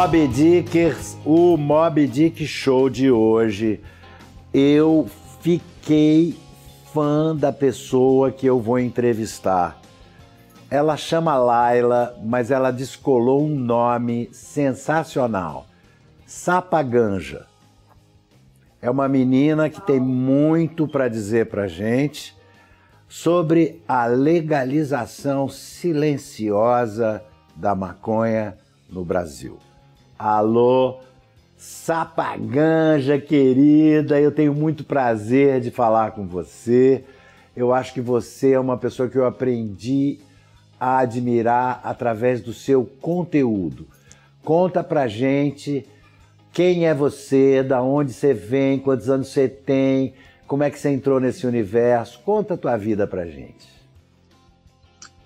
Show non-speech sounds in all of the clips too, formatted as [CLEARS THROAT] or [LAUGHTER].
Mob Dickers, o Mob Dick Show de hoje. Eu fiquei fã da pessoa que eu vou entrevistar. Ela chama Laila, mas ela descolou um nome sensacional: Sapaganja. É uma menina que tem muito para dizer para gente sobre a legalização silenciosa da maconha no Brasil. Alô, Sapaganja querida, eu tenho muito prazer de falar com você. Eu acho que você é uma pessoa que eu aprendi a admirar através do seu conteúdo. Conta pra gente quem é você, da onde você vem, quantos anos você tem, como é que você entrou nesse universo. Conta a tua vida pra gente.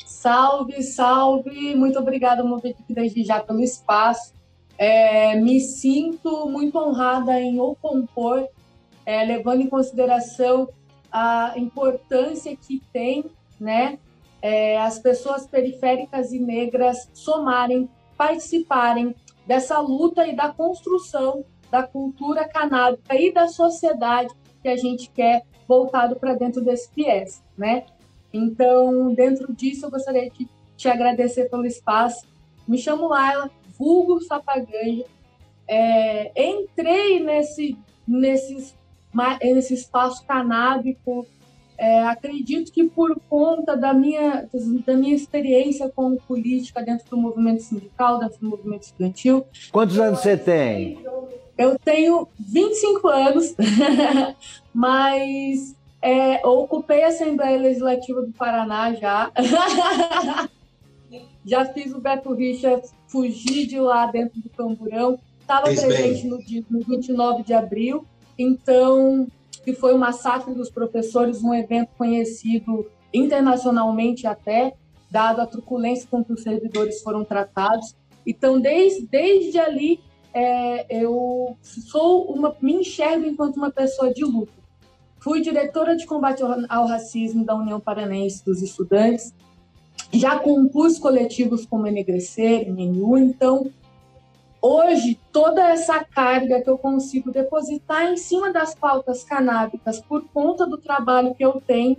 Salve, salve! Muito obrigada, Movidic, desde já pelo espaço. É, me sinto muito honrada em o compor, é, levando em consideração a importância que tem né, é, as pessoas periféricas e negras somarem, participarem dessa luta e da construção da cultura canábica e da sociedade que a gente quer voltado para dentro desse viés, né? Então, dentro disso, eu gostaria de te agradecer pelo espaço. Me chamo Laila, vulgo Sapaganja. É, entrei nesse, nesse, nesse espaço canábico, é, acredito que por conta da minha, da minha experiência como política dentro do movimento sindical, dentro do movimento estudantil. Quantos anos você tem? Eu tenho 25 anos, [LAUGHS] mas é, ocupei a Assembleia Legislativa do Paraná já. [LAUGHS] já fiz o Beto Richa fugir de lá dentro do Camburão. Estava presente no, dia, no 29 de abril. Então, que foi o Massacre dos Professores, um evento conhecido internacionalmente até, dado a truculência com que os servidores foram tratados. Então, desde, desde ali, é, eu sou uma, me enxergo enquanto uma pessoa de luta. Fui diretora de combate ao racismo da União Paranense dos Estudantes, já compus coletivos como Enegrecer, NU, então hoje toda essa carga que eu consigo depositar em cima das pautas canábicas por conta do trabalho que eu tenho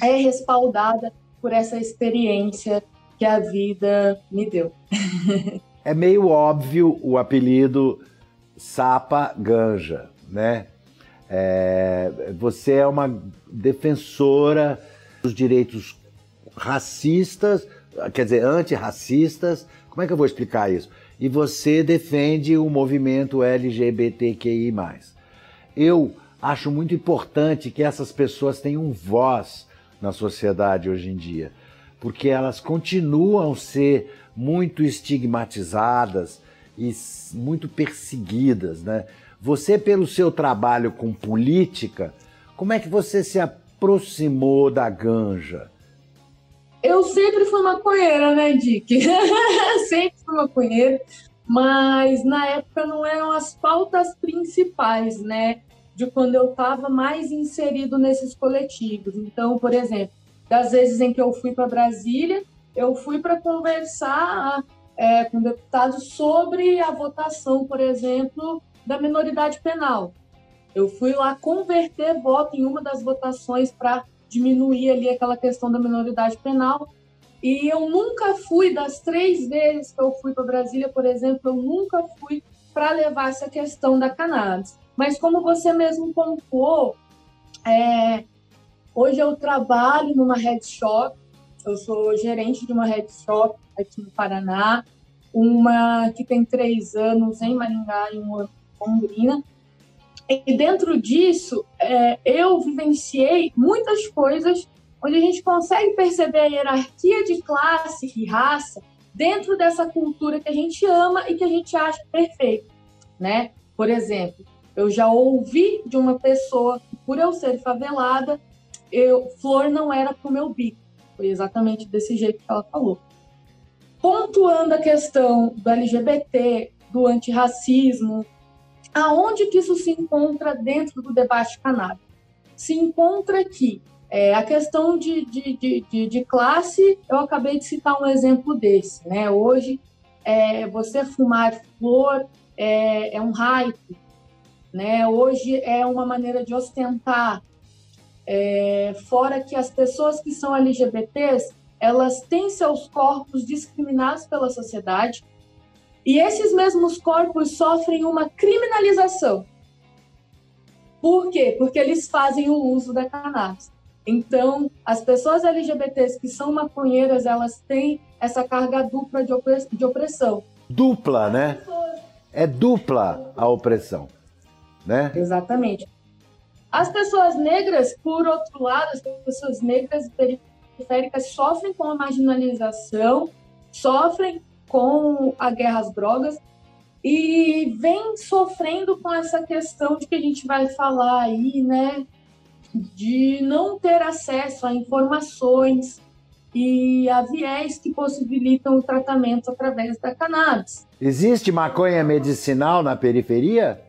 é respaldada por essa experiência que a vida me deu. [LAUGHS] é meio óbvio o apelido Sapa Ganja, né? É, você é uma defensora dos direitos racistas, quer dizer, antirracistas. Como é que eu vou explicar isso? E você defende o movimento LGBTQI. Eu acho muito importante que essas pessoas tenham voz na sociedade hoje em dia, porque elas continuam a ser muito estigmatizadas e muito perseguidas, né? Você, pelo seu trabalho com política, como é que você se aproximou da ganja? Eu sempre fui maconheira, né, Dick? [LAUGHS] sempre fui maconheira, mas na época não eram as pautas principais, né? De quando eu estava mais inserido nesses coletivos. Então, por exemplo, das vezes em que eu fui para Brasília, eu fui para conversar é, com deputados sobre a votação, por exemplo, da minoridade penal. Eu fui lá converter voto em uma das votações para diminuir ali aquela questão da minoridade penal. E eu nunca fui, das três vezes que eu fui para Brasília, por exemplo, eu nunca fui para levar essa questão da cannabis. Mas como você mesmo pontuou, é, hoje eu trabalho numa head shop, eu sou gerente de uma head shop aqui no Paraná, uma que tem três anos em Maringá e um ano Londrina. E dentro disso, é, eu vivenciei muitas coisas onde a gente consegue perceber a hierarquia de classe e raça dentro dessa cultura que a gente ama e que a gente acha perfeita, né? Por exemplo, eu já ouvi de uma pessoa que, por eu ser favelada, eu, flor não era pro meu bico. Foi exatamente desse jeito que ela falou. Pontuando a questão do LGBT, do antirracismo, Aonde que isso se encontra dentro do debate canábico? Se encontra aqui. É, a questão de, de, de, de, classe, eu acabei de citar um exemplo desse. Né? Hoje, é, você fumar flor é, é um hype, né? Hoje é uma maneira de ostentar. É, fora que as pessoas que são LGBTs, elas têm seus corpos discriminados pela sociedade e esses mesmos corpos sofrem uma criminalização. Por quê? Porque eles fazem o uso da cannabis. Então, as pessoas LGBTs que são maconheiras, elas têm essa carga dupla de opressão. Dupla, né? É dupla a opressão, né? Exatamente. As pessoas negras, por outro lado, as pessoas negras periféricas sofrem com a marginalização, sofrem com a guerra às drogas e vem sofrendo com essa questão de que a gente vai falar aí, né, de não ter acesso a informações e a viés que possibilitam o tratamento através da cannabis. Existe maconha medicinal na periferia?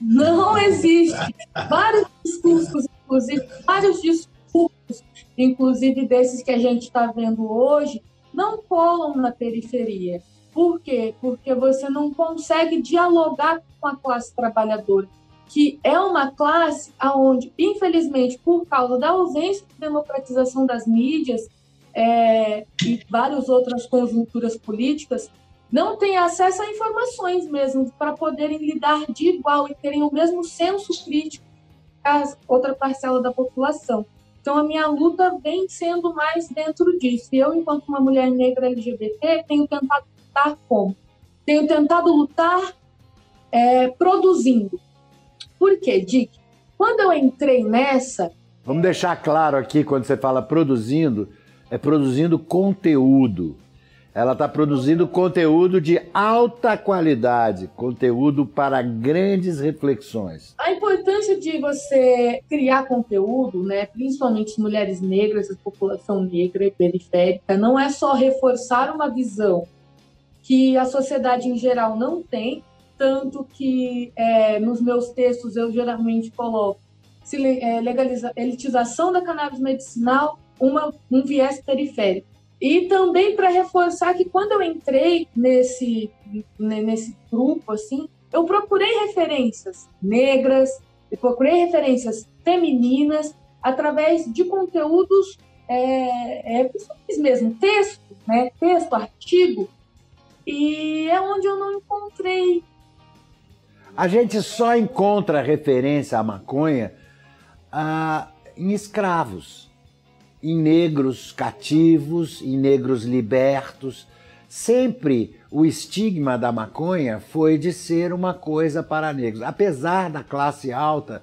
Não existe. Vários discursos, inclusive, vários discursos, inclusive desses que a gente está vendo hoje, não colam na periferia. Por quê? Porque você não consegue dialogar com a classe trabalhadora que é uma classe aonde, infelizmente, por causa da ausência de democratização das mídias é, e várias outras conjunturas políticas, não tem acesso a informações mesmo para poderem lidar de igual e terem o mesmo senso crítico que a outra parcela da população. Então, a minha luta vem sendo mais dentro disso. E eu, enquanto uma mulher negra LGBT, tenho tentado lutar como? Tenho tentado lutar é, produzindo, por quê, Dick? Quando eu entrei nessa. Vamos deixar claro aqui, quando você fala produzindo, é produzindo conteúdo. Ela está produzindo conteúdo de alta qualidade, conteúdo para grandes reflexões. A importância de você criar conteúdo, né, principalmente mulheres negras, a população negra e periférica, não é só reforçar uma visão que a sociedade em geral não tem, tanto que é, nos meus textos eu geralmente coloco se, é, legaliza, elitização da cannabis medicinal, uma, um viés periférico. E também para reforçar que quando eu entrei nesse, nesse grupo, assim, eu procurei referências negras, eu procurei referências femininas através de conteúdos é, é, mesmo, texto, né, texto, artigo, e é onde eu não encontrei a gente só encontra referência à maconha ah, em escravos, em negros cativos, em negros libertos. Sempre o estigma da maconha foi de ser uma coisa para negros. Apesar da classe alta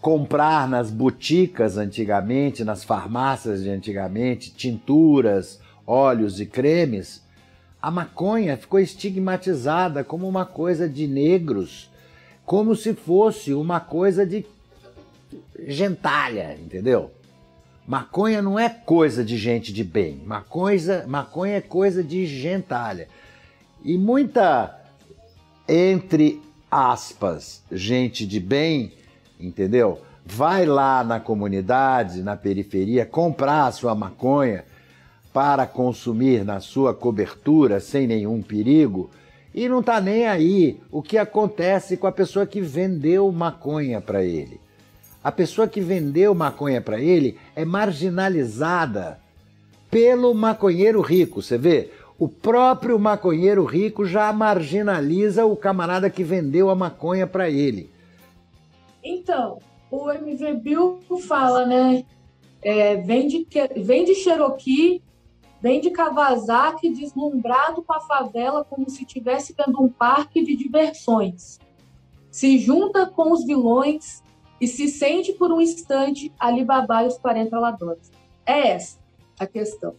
comprar nas boticas antigamente, nas farmácias de antigamente, tinturas, óleos e cremes, a maconha ficou estigmatizada como uma coisa de negros como se fosse uma coisa de gentalha, entendeu? Maconha não é coisa de gente de bem. Maconha, maconha é coisa de gentalha. E muita, entre aspas, gente de bem, entendeu? Vai lá na comunidade, na periferia, comprar a sua maconha para consumir na sua cobertura sem nenhum perigo e não está nem aí o que acontece com a pessoa que vendeu maconha para ele. A pessoa que vendeu maconha para ele é marginalizada pelo maconheiro rico. Você vê? O próprio maconheiro rico já marginaliza o camarada que vendeu a maconha para ele. Então, o MV Bill fala, né? É, vende, vende Cherokee Vem de Kawasaki deslumbrado com a favela como se estivesse vendo um parque de diversões. Se junta com os vilões e se sente por um instante Alibaba e os 40 ladrões. É essa a questão.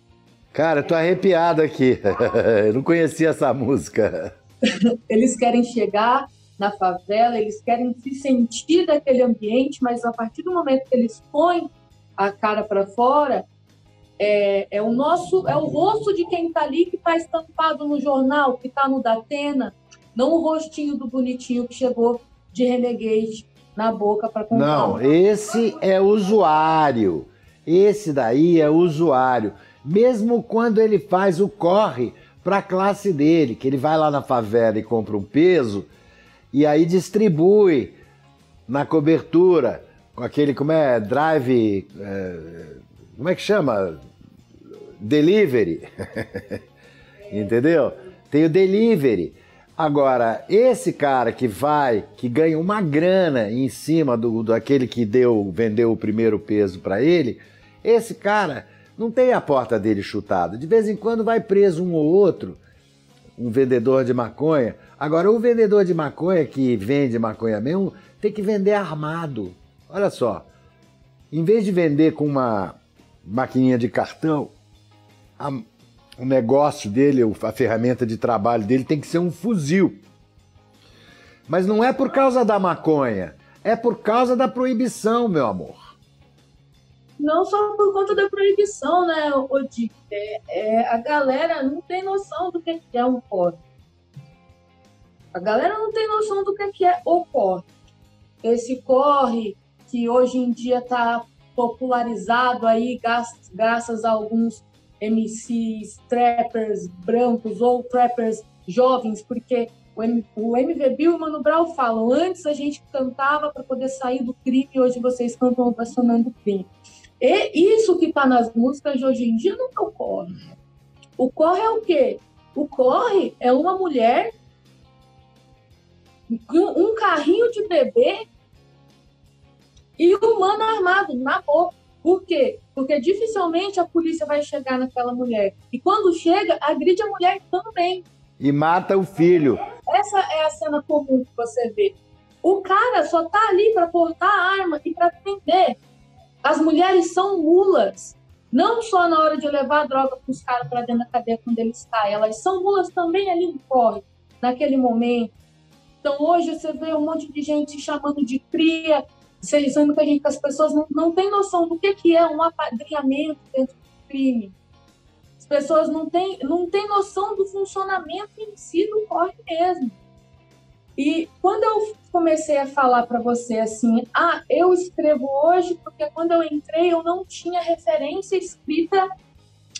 Cara, eu tô arrepiado aqui. [LAUGHS] eu não conhecia essa música. [LAUGHS] eles querem chegar na favela, eles querem se sentir daquele ambiente, mas a partir do momento que eles põem a cara para fora, é, é, o nosso, é o rosto de quem está ali que está estampado no jornal, que está no Datena, não o rostinho do bonitinho que chegou de Renegade na boca para comprar. Não, esse é usuário. Esse daí é usuário. Mesmo quando ele faz o corre para a classe dele, que ele vai lá na favela e compra um peso e aí distribui na cobertura com aquele como é drive, é, como é que chama? Delivery, [LAUGHS] entendeu? Tem o delivery. Agora, esse cara que vai, que ganha uma grana em cima do daquele que deu, vendeu o primeiro peso para ele, esse cara não tem a porta dele chutada. De vez em quando vai preso um ou outro, um vendedor de maconha. Agora, o vendedor de maconha que vende maconha mesmo tem que vender armado. Olha só, em vez de vender com uma maquininha de cartão, a, o negócio dele, a ferramenta de trabalho dele tem que ser um fuzil. Mas não é por causa da maconha, é por causa da proibição, meu amor não só por conta da proibição, né, Odi? É, é, a galera não tem noção do que é um corre. A galera não tem noção do que é o corre. Esse corre que hoje em dia está popularizado aí graças a alguns MCs, trappers brancos ou trappers jovens, porque o, o MV Bill e o Mano Brown falam, antes a gente cantava para poder sair do crime, hoje vocês cantam ovacionando o crime. E isso que está nas músicas de hoje em dia não ocorre. O corre é o quê? O corre é uma mulher um carrinho de bebê e o mano armado na boca. Por quê? Porque dificilmente a polícia vai chegar naquela mulher. E quando chega, agride a mulher também. E mata o filho. Essa é a cena comum que você vê. O cara só tá ali para portar a arma e para defender. As mulheres são mulas, não só na hora de levar a droga para os caras para dentro da cadeia quando eles caem, elas são mulas também ali no corre, naquele momento. Então hoje você vê um monte de gente chamando de cria, dizendo que, que as pessoas não, não têm noção do que, que é um apadrinhamento dentro do crime. As pessoas não têm, não têm noção do funcionamento em si do corre mesmo. E quando eu comecei a falar para você assim, ah, eu escrevo hoje porque quando eu entrei eu não tinha referência escrita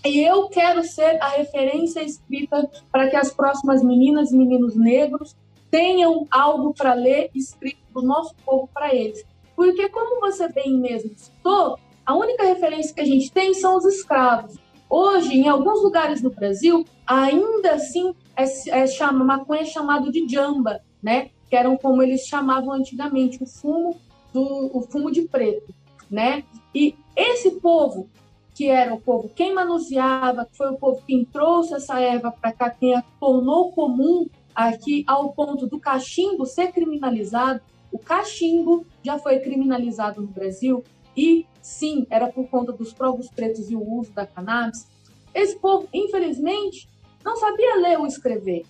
e eu quero ser a referência escrita para que as próximas meninas e meninos negros tenham algo para ler escrito do nosso povo para eles. Porque, como você bem mesmo citou, a única referência que a gente tem são os escravos. Hoje, em alguns lugares no Brasil, ainda assim é, é chama, maconha é chamado de jamba, né? Que eram como eles chamavam antigamente o fumo do o fumo de preto, né? E esse povo que era o povo quem manuseava, que foi o povo quem trouxe essa erva para cá, quem a tornou comum aqui ao ponto do cachimbo ser criminalizado. O cachimbo já foi criminalizado no Brasil e sim, era por conta dos povos pretos e o uso da cannabis. Esse povo, infelizmente, não sabia ler ou escrever.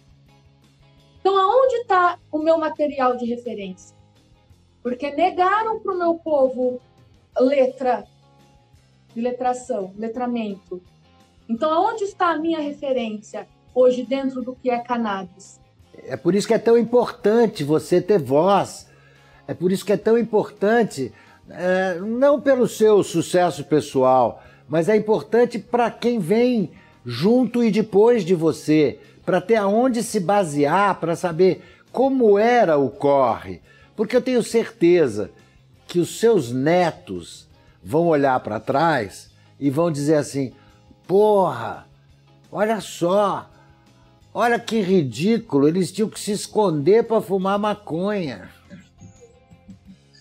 Então, aonde está o meu material de referência? Porque negaram para o meu povo letra, letração, letramento. Então, aonde está a minha referência hoje dentro do que é cannabis? É por isso que é tão importante você ter voz. É por isso que é tão importante, é, não pelo seu sucesso pessoal, mas é importante para quem vem junto e depois de você para ter aonde se basear, para saber como era o corre. Porque eu tenho certeza que os seus netos vão olhar para trás e vão dizer assim: porra, olha só, olha que ridículo, eles tinham que se esconder para fumar maconha.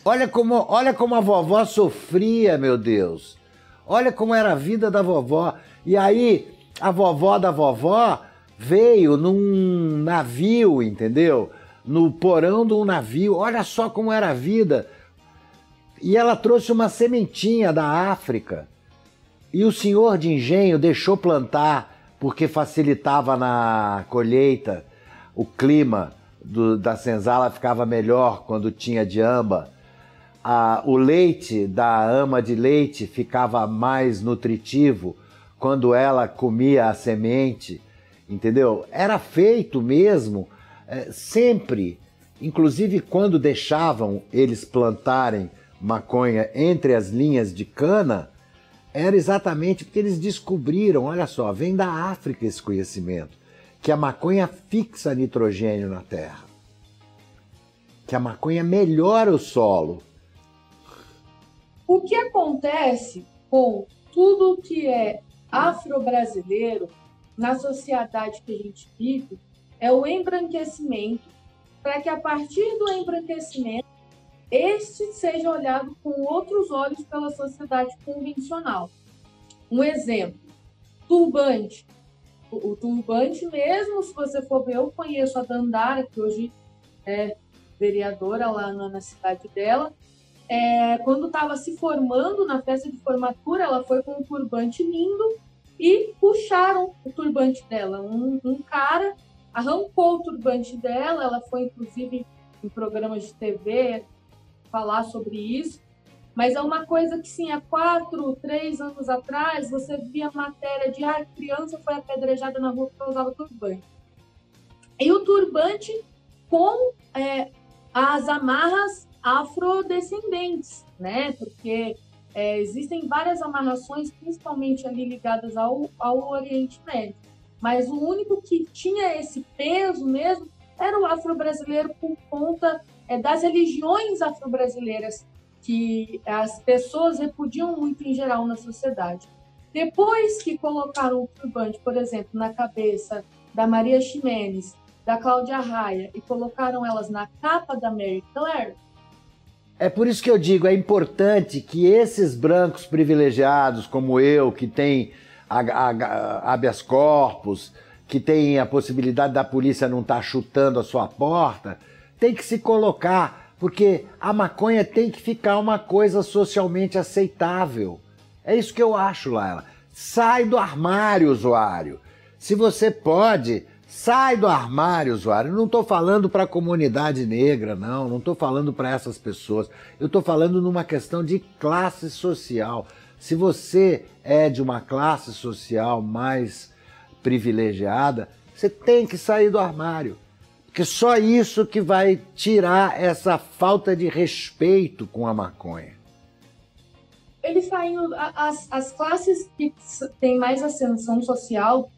Olha como, olha como a vovó sofria, meu Deus. Olha como era a vida da vovó. E aí, a vovó da vovó veio num navio, entendeu? No porão de um navio. Olha só como era a vida. E ela trouxe uma sementinha da África. E o senhor de engenho deixou plantar porque facilitava na colheita. O clima do, da senzala ficava melhor quando tinha de amba. O leite da ama de leite ficava mais nutritivo quando ela comia a semente entendeu? Era feito mesmo é, sempre, inclusive quando deixavam eles plantarem maconha entre as linhas de cana, era exatamente porque eles descobriram, olha só, vem da África esse conhecimento. que a maconha fixa nitrogênio na terra, que a maconha melhora o solo. O que acontece com tudo que é afro-brasileiro na sociedade que a gente vive é o embranquecimento, para que a partir do embranquecimento este seja olhado com outros olhos pela sociedade convencional. Um exemplo, turbante. O, turbante mesmo, se você for ver, eu conheço a Dandara, que hoje é vereadora lá na, na cidade dela, é, quando estava se formando na festa de formatura, ela foi com um turbante lindo e puxaram o turbante dela. Um, um cara arrancou o turbante dela, ela foi inclusive em programas de TV falar sobre isso, mas é uma coisa que sim, há quatro, três anos atrás, você via matéria de ah, criança foi apedrejada na rua porque usava turbante. E o turbante com é, as amarras afrodescendentes, né? Porque é, existem várias amarrações, principalmente ali ligadas ao, ao Oriente Médio. Mas o único que tinha esse peso mesmo era o afro-brasileiro por conta é, das religiões afro-brasileiras que as pessoas repudiam muito em geral na sociedade. Depois que colocaram o turbante, por exemplo, na cabeça da Maria Ximenes, da Cláudia Raia e colocaram elas na capa da Mary Claire, é por isso que eu digo, é importante que esses brancos privilegiados como eu, que tem habeas corpus, que tem a possibilidade da polícia não estar tá chutando a sua porta, tem que se colocar, porque a maconha tem que ficar uma coisa socialmente aceitável. É isso que eu acho, Laila. Sai do armário, usuário. Se você pode, Sai do armário, usuário. Não estou falando para a comunidade negra, não. Não estou falando para essas pessoas. Eu estou falando numa questão de classe social. Se você é de uma classe social mais privilegiada, você tem que sair do armário. Porque só isso que vai tirar essa falta de respeito com a maconha. Ele saindo, as, as classes que têm mais ascensão social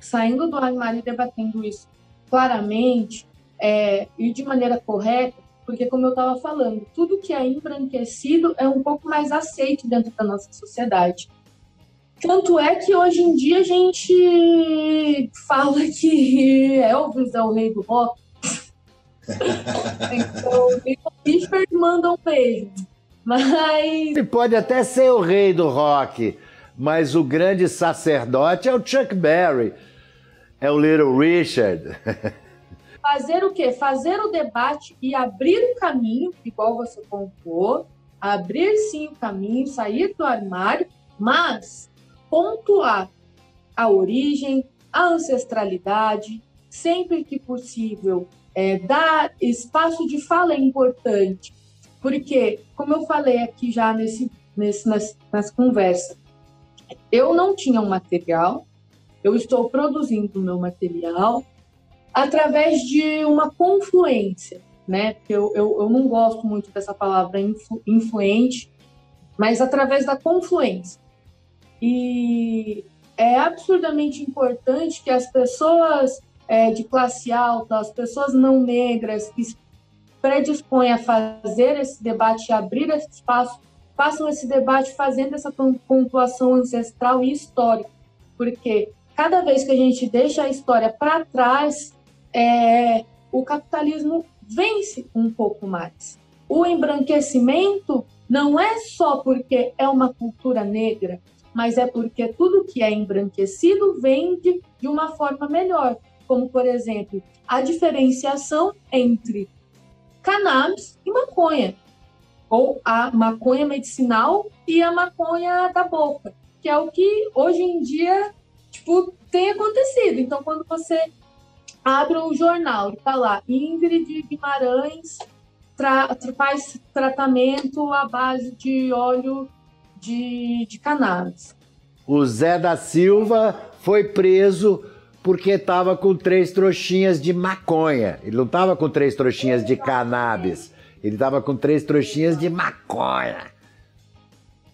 saindo do armário e debatendo isso claramente é, e de maneira correta, porque, como eu estava falando, tudo que é embranquecido é um pouco mais aceito dentro da nossa sociedade. Tanto é que hoje em dia a gente fala que [LAUGHS] Elvis é o rei do rock. então, o Richard manda um beijo. Mas. Ele pode até ser o rei do rock, mas o grande sacerdote é o Chuck Berry. É o Little Richard. Fazer o quê? Fazer o debate e abrir o caminho, igual você contou, abrir sim o caminho, sair do armário, mas pontuar a origem, a ancestralidade, sempre que possível, é, dar espaço de fala é importante, porque, como eu falei aqui já nesse, nesse, nas, nas conversas, eu não tinha um material, eu estou produzindo o meu material através de uma confluência, né? Eu, eu, eu não gosto muito dessa palavra influ, influente, mas através da confluência. E é absurdamente importante que as pessoas é, de classe alta, as pessoas não negras que se predispõem a fazer esse debate abrir esse espaço, façam esse debate fazendo essa pontuação ancestral e histórica, porque cada vez que a gente deixa a história para trás, é, o capitalismo vence um pouco mais. O embranquecimento não é só porque é uma cultura negra, mas é porque tudo que é embranquecido vende de uma forma melhor, como por exemplo a diferenciação entre cannabis e maconha, ou a maconha medicinal e a maconha da boca, que é o que hoje em dia tipo, tem acontecido. Então, quando você abre um jornal e tá lá, Ingrid Guimarães tra faz tratamento à base de óleo de, de cannabis. O Zé da Silva foi preso porque estava com três trouxinhas de maconha. Ele não estava com três trouxinhas de cannabis. Ele estava com três trouxinhas de maconha.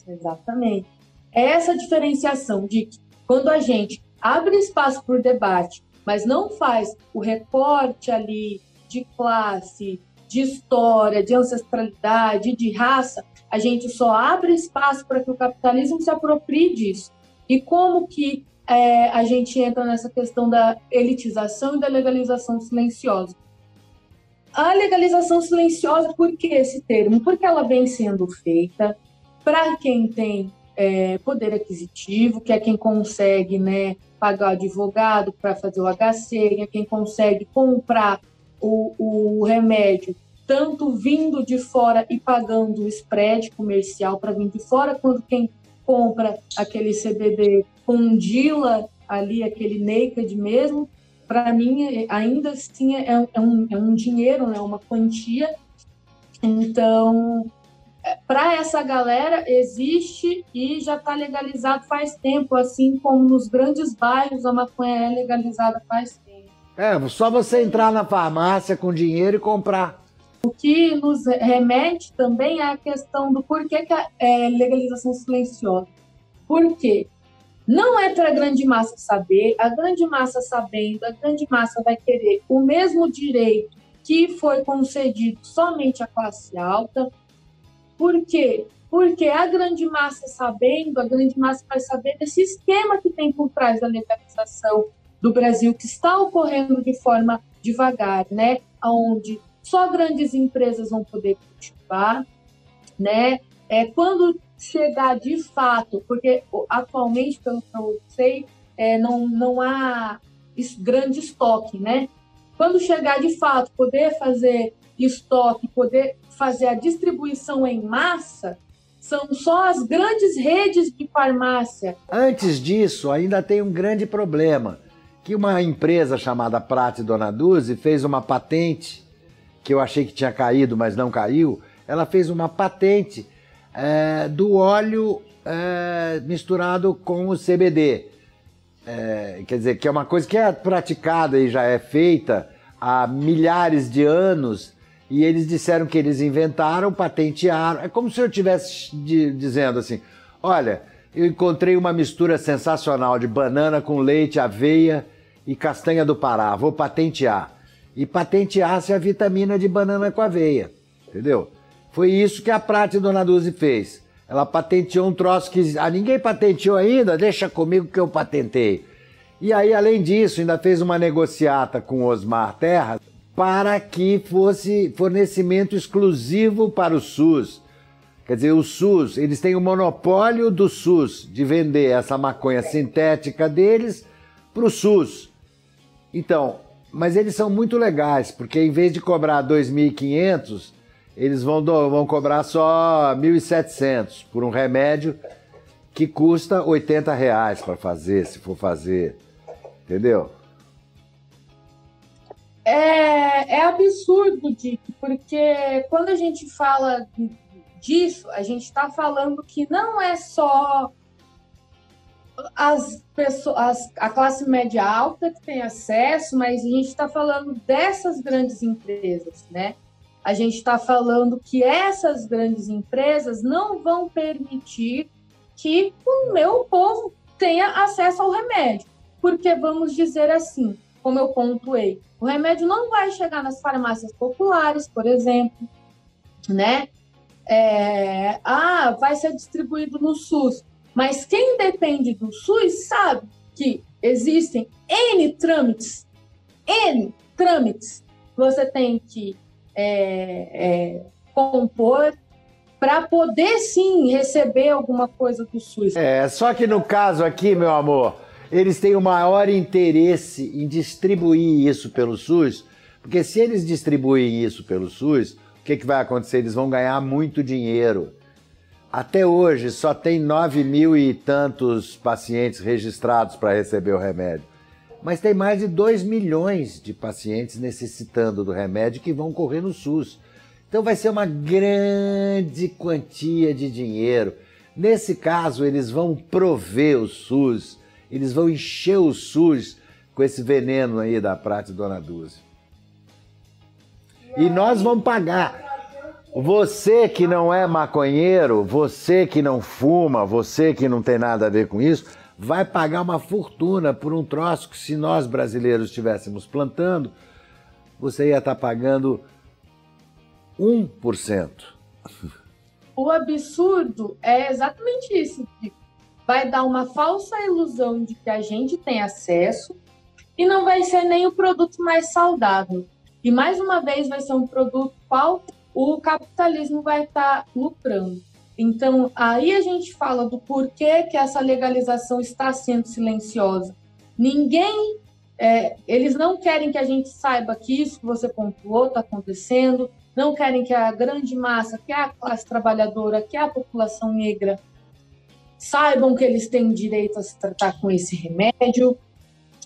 Exatamente. Essa diferenciação de que quando a gente abre espaço para o debate mas não faz o recorte ali de classe, de história, de ancestralidade, de raça, a gente só abre espaço para que o capitalismo se aproprie disso. E como que é, a gente entra nessa questão da elitização e da legalização silenciosa? A legalização silenciosa, por que esse termo? Porque ela vem sendo feita para quem tem é, poder aquisitivo, que é quem consegue né, pagar advogado para fazer o HC, é quem consegue comprar o, o remédio, tanto vindo de fora e pagando o spread comercial para vir de fora, quanto quem compra aquele CBD com Dila ali, aquele naked mesmo, para mim ainda assim é, é, um, é um dinheiro, né, uma quantia. Então, para essa galera existe e já está legalizado faz tempo, assim como nos grandes bairros a maconha é legalizada faz tempo. É, só você entrar na farmácia com dinheiro e comprar. O que nos remete também é a questão do porquê que a é, legalização silenciosa. Por quê? Não é para a grande massa saber, a grande massa sabendo, a grande massa vai querer o mesmo direito que foi concedido somente à classe alta, por quê? Porque a grande massa sabendo, a grande massa vai saber desse esquema que tem por trás da legalização do Brasil, que está ocorrendo de forma devagar, né? Onde só grandes empresas vão poder cultivar, né? É, quando chegar de fato, porque atualmente, pelo que eu sei, é, não, não há grande estoque, né? Quando chegar de fato, poder fazer estoque, poder fazer a distribuição em massa, são só as grandes redes de farmácia. Antes disso, ainda tem um grande problema, que uma empresa chamada Prate Donaduzzi fez uma patente, que eu achei que tinha caído, mas não caiu, ela fez uma patente é, do óleo é, misturado com o CBD. É, quer dizer, que é uma coisa que é praticada e já é feita há milhares de anos e eles disseram que eles inventaram, patentearam. É como se eu estivesse dizendo assim: olha, eu encontrei uma mistura sensacional de banana com leite, aveia e castanha do Pará, vou patentear. E patenteasse a vitamina de banana com aveia, entendeu? Foi isso que a Prate Dona Duzi fez. Ela patenteou um troço que a ninguém patenteou ainda, deixa comigo que eu patentei. E aí, além disso, ainda fez uma negociata com Osmar Terra para que fosse fornecimento exclusivo para o SUS. Quer dizer, o SUS, eles têm o monopólio do SUS de vender essa maconha sintética deles para o SUS. Então, mas eles são muito legais, porque em vez de cobrar 2.500, eles vão, vão cobrar só 1.700 por um remédio que custa 80 reais para fazer, se for fazer. Entendeu? É, é absurdo, Dick, porque quando a gente fala disso, a gente está falando que não é só as pessoas, a classe média alta que tem acesso, mas a gente está falando dessas grandes empresas, né? A gente está falando que essas grandes empresas não vão permitir que o meu povo tenha acesso ao remédio, porque vamos dizer assim, como eu pontuei, o remédio não vai chegar nas farmácias populares, por exemplo, né? É, ah, vai ser distribuído no SUS. Mas quem depende do SUS sabe que existem N trâmites, N trâmites você tem que é, é, compor para poder sim receber alguma coisa do SUS. É, só que no caso aqui, meu amor, eles têm o maior interesse em distribuir isso pelo SUS, porque se eles distribuem isso pelo SUS, o que, que vai acontecer? Eles vão ganhar muito dinheiro. Até hoje só tem nove mil e tantos pacientes registrados para receber o remédio. Mas tem mais de 2 milhões de pacientes necessitando do remédio que vão correr no SUS. Então vai ser uma grande quantia de dinheiro. Nesse caso, eles vão prover o SUS eles vão encher o SUS com esse veneno aí da Prata Dona Dulce. E nós vamos pagar. Você que não é maconheiro, você que não fuma, você que não tem nada a ver com isso, vai pagar uma fortuna por um troço que, se nós brasileiros estivéssemos plantando, você ia estar tá pagando 1%. O absurdo é exatamente isso. Vai dar uma falsa ilusão de que a gente tem acesso e não vai ser nem o produto mais saudável. E mais uma vez vai ser um produto qual o capitalismo vai estar tá lucrando. Então, aí a gente fala do porquê que essa legalização está sendo silenciosa. Ninguém, é, eles não querem que a gente saiba que isso que você pontuou está acontecendo, não querem que a grande massa, que é a classe trabalhadora, que é a população negra, saibam que eles têm direito a se tratar com esse remédio.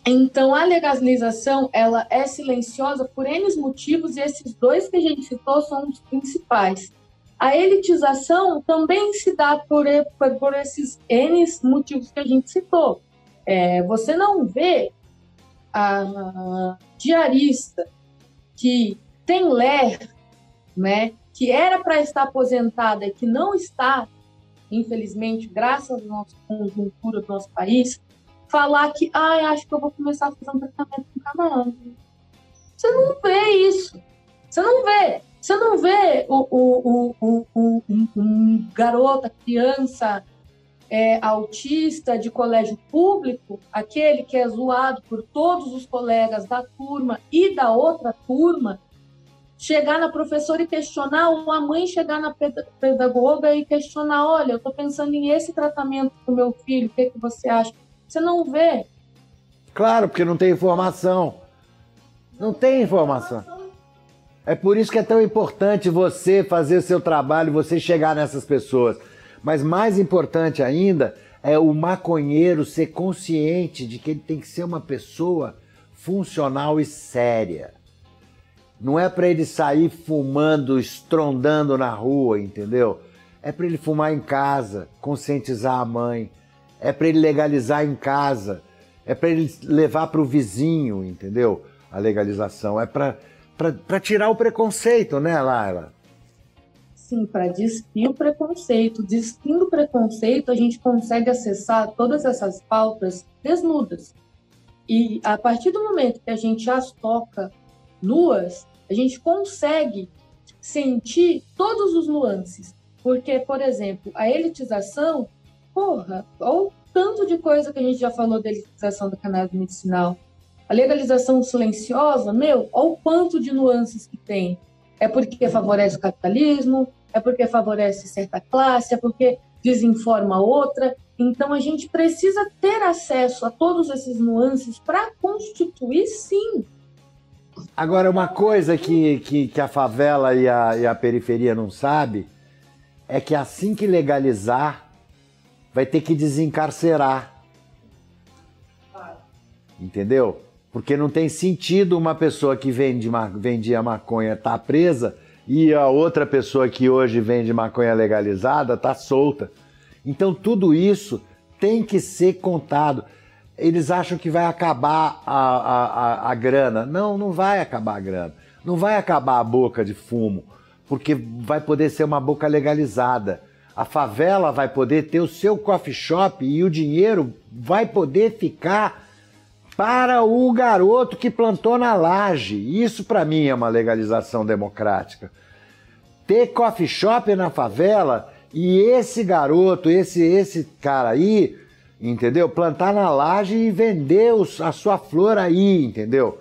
Então, a legalização ela é silenciosa por N motivos e esses dois que a gente citou são os principais. A elitização também se dá por, por esses N motivos que a gente citou. É, você não vê a diarista que tem ler né, que era para estar aposentada e que não está, infelizmente, graças à nossa conjuntura do nosso país, falar que, ah, acho que eu vou começar a fazer um tratamento com cannabis. Você não vê isso. Você não vê. Você não vê o, o, o, o um, um garota, criança é, autista de colégio público, aquele que é zoado por todos os colegas da turma e da outra turma, chegar na professora e questionar, ou a mãe chegar na pedagoga e questionar, olha, eu estou pensando em esse tratamento para o meu filho, o que, que você acha? Você não vê. Claro, porque não tem informação. Não tem informação. É por isso que é tão importante você fazer o seu trabalho, você chegar nessas pessoas. Mas mais importante ainda é o maconheiro ser consciente de que ele tem que ser uma pessoa funcional e séria. Não é para ele sair fumando, estrondando na rua, entendeu? É para ele fumar em casa, conscientizar a mãe. É para ele legalizar em casa. É para ele levar para o vizinho, entendeu? A legalização. É para tirar o preconceito, né, Laila? Sim, para despir o preconceito. Despindo o preconceito, a gente consegue acessar todas essas pautas desnudas. E a partir do momento que a gente as toca nuas, a gente consegue sentir todos os nuances. Porque, por exemplo, a elitização, porra, ou tanto de coisa que a gente já falou da elitização da cannabis medicinal. A legalização silenciosa, meu, olha o quanto de nuances que tem. É porque favorece o capitalismo, é porque favorece certa classe, é porque desinforma outra. Então a gente precisa ter acesso a todos esses nuances para constituir, sim, Agora, uma coisa que, que, que a favela e a, e a periferia não sabe é que assim que legalizar, vai ter que desencarcerar. Entendeu? Porque não tem sentido uma pessoa que vende, vendia maconha estar tá presa e a outra pessoa que hoje vende maconha legalizada tá solta. Então tudo isso tem que ser contado eles acham que vai acabar a, a, a, a, grana. Não, não vai acabar a grana. Não vai acabar a boca de fumo, porque vai poder ser uma boca legalizada. A favela vai poder ter o seu coffee shop e o dinheiro vai poder ficar para o garoto que plantou na laje. Isso para mim é uma legalização democrática. Ter coffee shop na favela e esse garoto, esse esse cara aí entendeu? Plantar na laje e vender a sua flor aí, entendeu?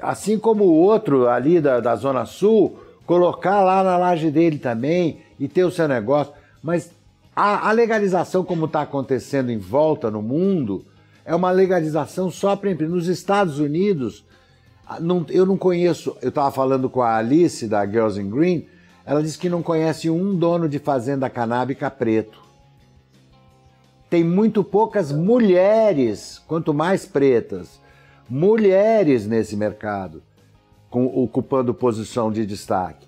Assim como o outro ali da, da Zona Sul, colocar lá na laje dele também e ter o seu negócio. Mas a, a legalização, como está acontecendo em volta no mundo, é uma legalização só para Nos Estados Unidos, não, eu não conheço. Eu estava falando com a Alice da Girls in Green, ela disse que não conhece um dono de fazenda canábica preto tem muito poucas mulheres, quanto mais pretas, mulheres nesse mercado, com, ocupando posição de destaque.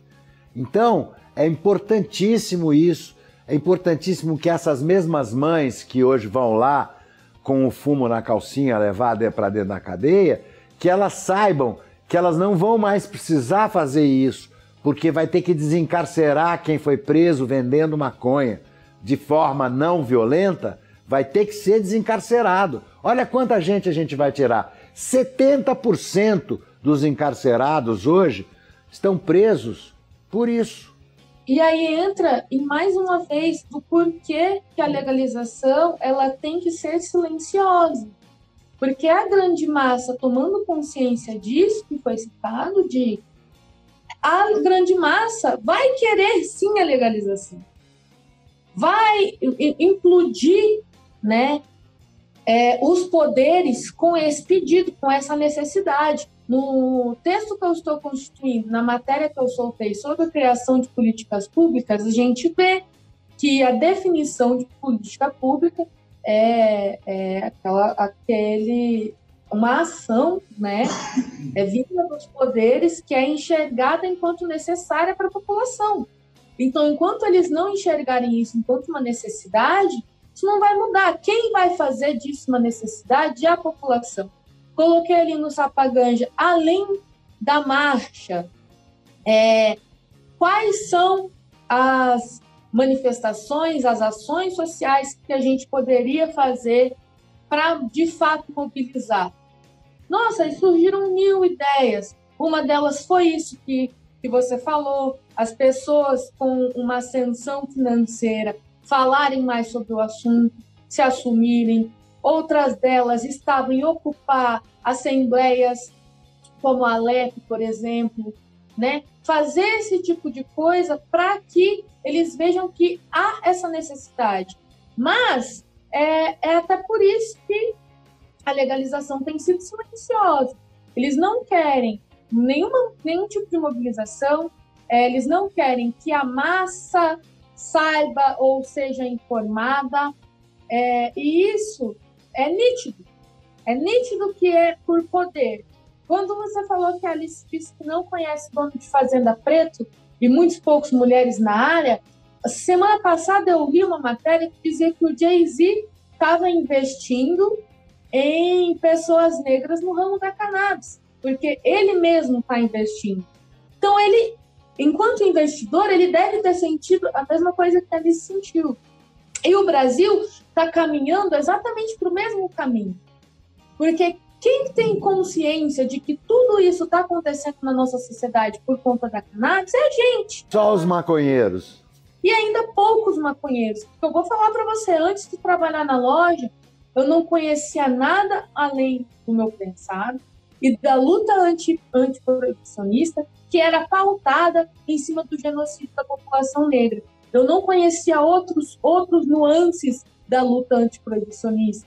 Então, é importantíssimo isso, é importantíssimo que essas mesmas mães que hoje vão lá com o fumo na calcinha levada para dentro da cadeia, que elas saibam que elas não vão mais precisar fazer isso, porque vai ter que desencarcerar quem foi preso vendendo maconha de forma não violenta vai ter que ser desencarcerado. Olha quanta gente a gente vai tirar. 70% dos encarcerados hoje estão presos por isso. E aí entra, e mais uma vez, do porquê que a legalização ela tem que ser silenciosa. Porque a grande massa, tomando consciência disso que foi citado, de a grande massa vai querer sim a legalização. Vai implodir né, é, os poderes com esse pedido, com essa necessidade. No texto que eu estou constituindo, na matéria que eu soltei sobre a criação de políticas públicas, a gente vê que a definição de política pública é, é aquela, aquele, uma ação né, é vinda dos poderes que é enxergada enquanto necessária para a população. Então, enquanto eles não enxergarem isso enquanto uma necessidade, isso não vai mudar. Quem vai fazer disso uma necessidade é a população. Coloquei ali no Sapaganja, além da marcha, é, quais são as manifestações, as ações sociais que a gente poderia fazer para, de fato, mobilizar? Nossa, surgiram mil ideias. Uma delas foi isso que, que você falou, as pessoas com uma ascensão financeira falarem mais sobre o assunto, se assumirem. Outras delas estavam em ocupar assembleias como a Alep, por exemplo, né? Fazer esse tipo de coisa para que eles vejam que há essa necessidade. Mas é, é até por isso que a legalização tem sido silenciosa. Eles não querem nenhuma, nenhum tipo de mobilização, é, eles não querem que a massa saiba ou seja informada. É, e isso é nítido. É nítido que é por poder. Quando você falou que a Alice disse que não conhece dono de Fazenda Preto e muitos poucos mulheres na área, semana passada eu vi uma matéria que dizia que o Jay-Z estava investindo em pessoas negras no ramo da cannabis, porque ele mesmo está investindo. Então ele enquanto investidor, ele deve ter sentido a mesma coisa que ele sentiu. E o Brasil está caminhando exatamente para o mesmo caminho. Porque quem tem consciência de que tudo isso está acontecendo na nossa sociedade por conta da cannabis é a gente. Só os maconheiros. E ainda poucos maconheiros. Eu vou falar para você, antes de trabalhar na loja, eu não conhecia nada além do meu pensado e da luta anti, antiproibicionista que era pautada em cima do genocídio da população negra. Eu não conhecia outros, outros nuances da luta antiproibicionista,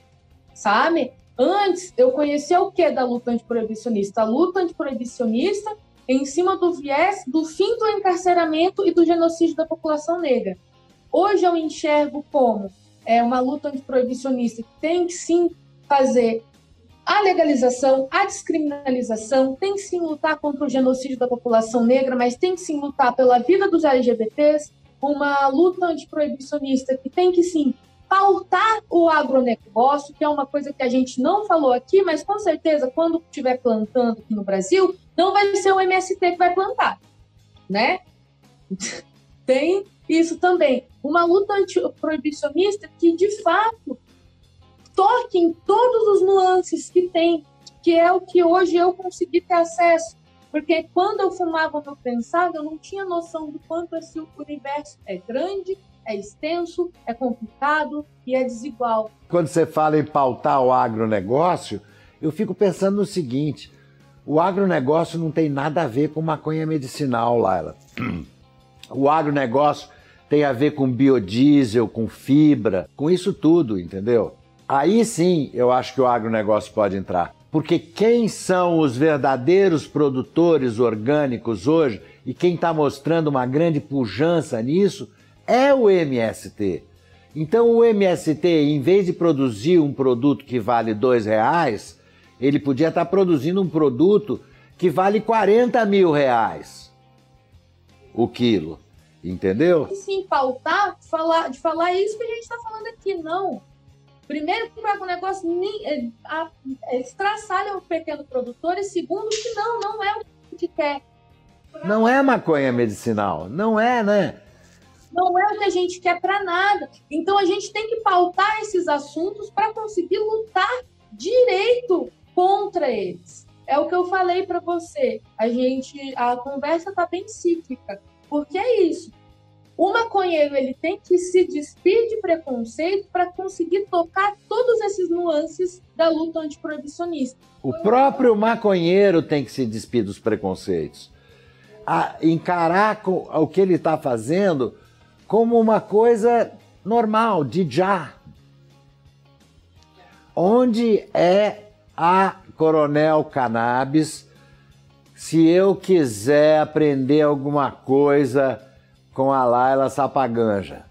sabe? Antes, eu conhecia o que da luta antiproibicionista? A luta antiproibicionista em cima do viés do fim do encarceramento e do genocídio da população negra. Hoje eu enxergo como é uma luta antiproibicionista que tem que sim fazer a legalização, a descriminalização, tem que sim lutar contra o genocídio da população negra, mas tem que sim lutar pela vida dos LGBTs, uma luta antiproibicionista que tem que sim pautar o agronegócio, que é uma coisa que a gente não falou aqui, mas com certeza quando estiver plantando aqui no Brasil, não vai ser o MST que vai plantar, né? [LAUGHS] tem isso também. Uma luta antiproibicionista que, de fato, toque em todos os nuances que tem, que é o que hoje eu consegui ter acesso. Porque quando eu fumava no prensado, eu não tinha noção do quanto esse universo é grande, é extenso, é complicado e é desigual. Quando você fala em pautar o agronegócio, eu fico pensando no seguinte: o agronegócio não tem nada a ver com maconha medicinal, Laila. [CLEARS THROAT] O agronegócio tem a ver com biodiesel, com fibra, com isso tudo, entendeu? Aí sim eu acho que o agronegócio pode entrar. Porque quem são os verdadeiros produtores orgânicos hoje e quem está mostrando uma grande pujança nisso é o MST. Então o MST, em vez de produzir um produto que vale dois reais, ele podia estar tá produzindo um produto que vale 40 mil reais o quilo. Entendeu? Sim, pautar, falar, de falar isso que a gente está falando aqui, não. Primeiro, que o negócio é, é, estraçalha o pequeno produtor, e segundo, que não, não é o que a gente quer. Não é maconha medicinal, não é, né? não é o que a gente quer para nada. Então a gente tem que pautar esses assuntos para conseguir lutar direito contra eles. É o que eu falei para você. A gente, a conversa está bem cíclica, porque é isso. O maconheiro ele tem que se despir de preconceito para conseguir tocar todos esses nuances da luta antiproibicionista. O próprio maconheiro tem que se despir dos preconceitos. A encarar o que ele está fazendo como uma coisa normal, de já. Onde é a Coronel Cannabis se eu quiser aprender alguma coisa com a Laila Sapaganja?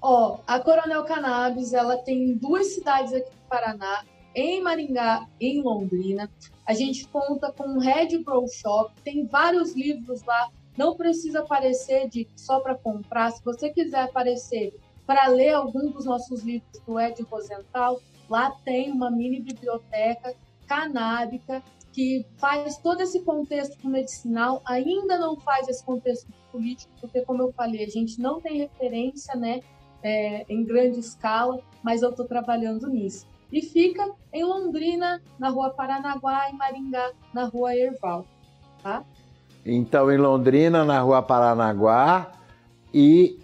Ó, a Coronel Cannabis, ela tem duas cidades aqui no Paraná, em Maringá em Londrina. A gente conta com um Red Grow Shop, tem vários livros lá não precisa aparecer de só para comprar. Se você quiser aparecer para ler algum dos nossos livros do Ed Rosenthal, lá tem uma mini biblioteca canábica que faz todo esse contexto medicinal, ainda não faz esse contexto político, porque, como eu falei, a gente não tem referência né, é, em grande escala, mas eu estou trabalhando nisso. E fica em Londrina, na rua Paranaguá, em Maringá, na rua Erval. Tá? Então, em Londrina, na rua Paranaguá e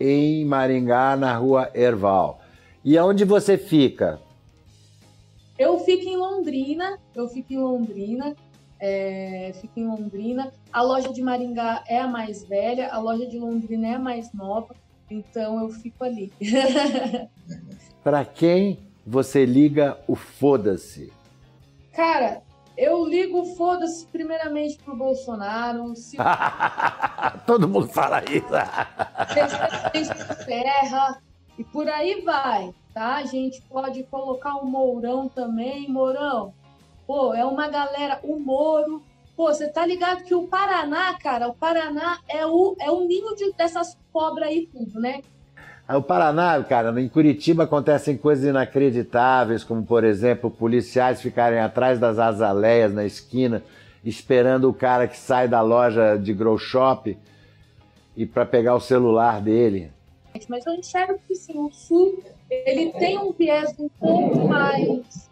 em Maringá, na rua Erval. E aonde você fica? Eu fico em Londrina, eu fico em Londrina, é, fico em Londrina. A loja de Maringá é a mais velha, a loja de Londrina é a mais nova, então eu fico ali. [LAUGHS] Para quem você liga o foda-se? Cara, eu ligo foda-se primeiramente pro Bolsonaro. Se... [LAUGHS] Todo mundo fala isso. terra e por aí vai, tá? A gente pode colocar o Mourão também, Mourão. Pô, é uma galera, o Moro. Pô, você tá ligado que o Paraná, cara, o Paraná é o, é o ninho de, dessas cobras aí tudo, né? O Paraná, cara, em Curitiba acontecem coisas inacreditáveis, como, por exemplo, policiais ficarem atrás das azaleias na esquina, esperando o cara que sai da loja de grow shop e para pegar o celular dele. Mas eu enxergo que sim, o Sul ele tem um viés um pouco mais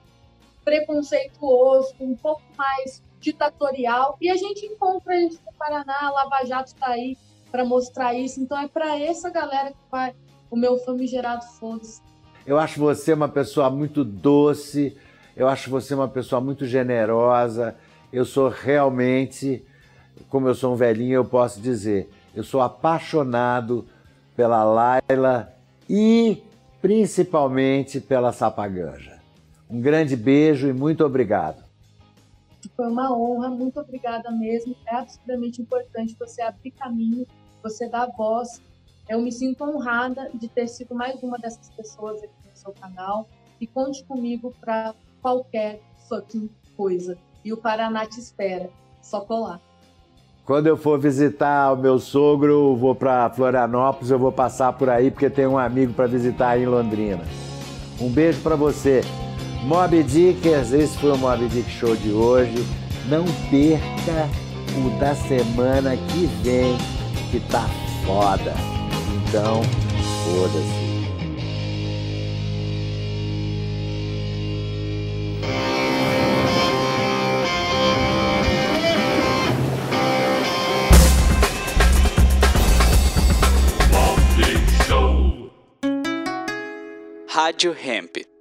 preconceituoso, um pouco mais ditatorial, e a gente encontra isso no Paraná, a Lava Jato está aí para mostrar isso, então é para essa galera que vai o meu famigerado foda-se. Eu acho você uma pessoa muito doce, eu acho você uma pessoa muito generosa. Eu sou realmente, como eu sou um velhinho, eu posso dizer, eu sou apaixonado pela Laila e principalmente pela Sapaganja. Um grande beijo e muito obrigado. Foi uma honra, muito obrigada mesmo. É absolutamente importante você abrir caminho, você dar voz eu me sinto honrada de ter sido mais uma dessas pessoas aqui no seu canal e conte comigo para qualquer fucking coisa. E o Paraná te espera. Só colar. Quando eu for visitar o meu sogro, vou para Florianópolis, eu vou passar por aí porque tem um amigo para visitar aí em Londrina. Um beijo para você. Mob Dickers, esse foi o Mob Dick Show de hoje. Não perca o da semana que vem, que tá foda. Então, foda-se. Rádio Hemp.